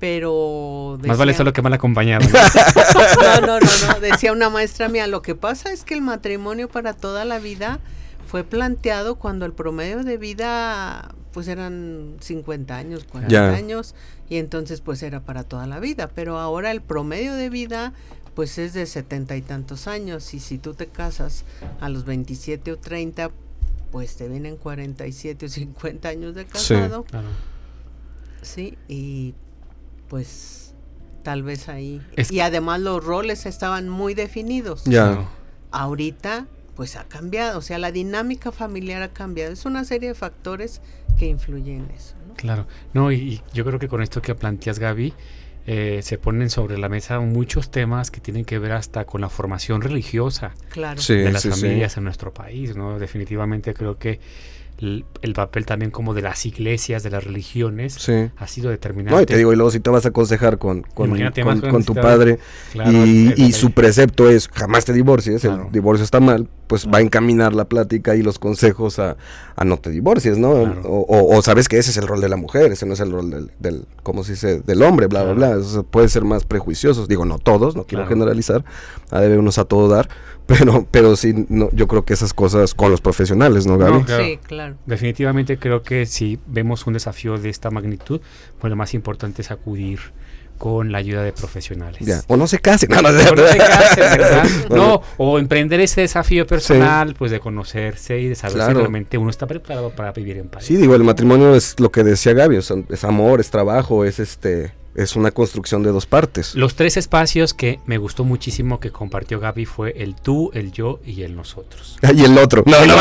pero Más vale solo que mal acompañado. ¿no? No, no, no, no, decía una maestra mía, lo que pasa es que el matrimonio para toda la vida fue planteado cuando el promedio de vida pues eran 50 años, 40 Ya. años y entonces pues era para toda la vida, pero ahora el promedio de vida pues es de setenta y tantos años y si tú te casas a los 27 o 30 pues te vienen 47 o 50 años de casado, Claro. sí, y pues tal vez ahí. Es- Y además los roles estaban muy definidos. Ya. Ahorita pues ha cambiado, o sea, la dinámica familiar ha cambiado. Es una serie de factores que influyen en eso. ¿no? Claro, no, y, y yo creo que con esto que planteas, Gaby, eh, se ponen sobre la mesa muchos temas que tienen que ver hasta con la formación religiosa Claro. Sí, de las sí, sí. familias en nuestro país, ¿no? Definitivamente creo que el, el papel también como de las iglesias, de las religiones, Sí. ha sido determinante. No, y te digo, y luego si te vas a aconsejar con, con, tu padre Claro, y, su precepto es jamás te divorcies, Claro. el divorcio está mal, pues va a encaminar la plática y los consejos a, a no te divorcies, ¿no? Claro. O, o- o sabes que ese es el rol de la mujer, ese no es el rol del, del ¿cómo se dice? Del hombre, bla, bla, Claro. bla. Eso puede ser más prejuiciosos, digo, no todos, no quiero Claro. generalizar, ha de unos a todo dar, pero, pero sí, no, yo creo que esas cosas con los profesionales, ¿no, Gaby? No, claro. Sí, claro. Definitivamente creo que si vemos un desafío de esta magnitud, pues lo más importante es acudir con la ayuda de profesionales. Ya. O no se casen, no, no, O no se casen, ¿verdad? No, o emprender ese desafío personal, pues de conocerse y de saber si realmente uno está preparado para vivir en pareja. Sí, digo, el matrimonio es lo que decía Gaby, o sea, es amor, es trabajo, es este, es una construcción de dos partes. Los tres espacios que me gustó muchísimo que compartió Gaby fue el tú, el yo y el nosotros. Ah, Y el otro. No, no.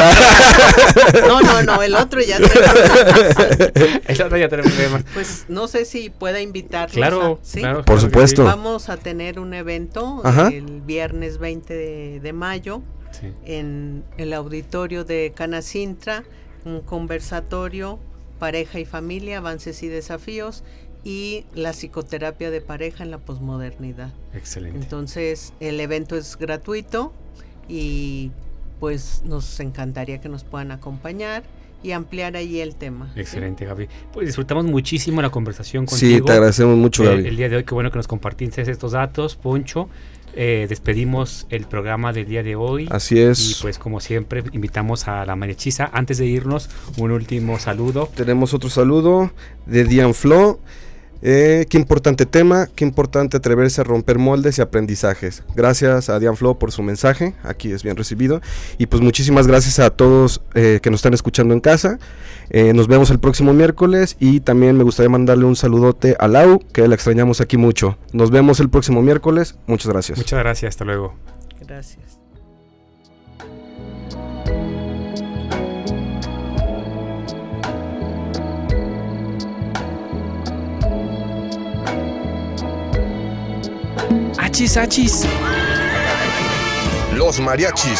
No, no, no, el otro ya tenemos- El otro ya tenemos tema. Pues no sé si pueda invitarlos. Claro, a- ¿sí? claro. Por claro supuesto. Vamos a tener un evento Ajá. el viernes 20 de, de mayo. Sí. en el auditorio de Canacintra, un conversatorio, pareja y familia, avances y desafíos y la psicoterapia de pareja en la posmodernidad. Excelente. Entonces, el evento es gratuito y pues nos encantaría que nos puedan acompañar y ampliar ahí el tema. ¿sí? Excelente, Gaby. Pues disfrutamos muchísimo la conversación Sí, contigo. te agradecemos mucho, Eh, Gaby. el día de hoy, qué bueno que nos compartiste estos datos, Poncho. Eh, despedimos el programa del día de hoy. Así es. Y pues como siempre, invitamos a la mariachisa. Antes de irnos, un último saludo. Tenemos otro saludo de Dian Flo. Eh, qué importante tema, qué importante atreverse a romper moldes y aprendizajes. Gracias a Dian Flo por su mensaje, aquí es bien recibido. Y pues muchísimas gracias a todos eh, que nos están escuchando en casa. Eh, nos vemos el próximo miércoles y también me gustaría mandarle un saludote a Lau, que la extrañamos aquí mucho. Nos vemos el próximo miércoles. Muchas gracias. Muchas gracias, hasta luego. Gracias. Achis, achis. Los mariachis.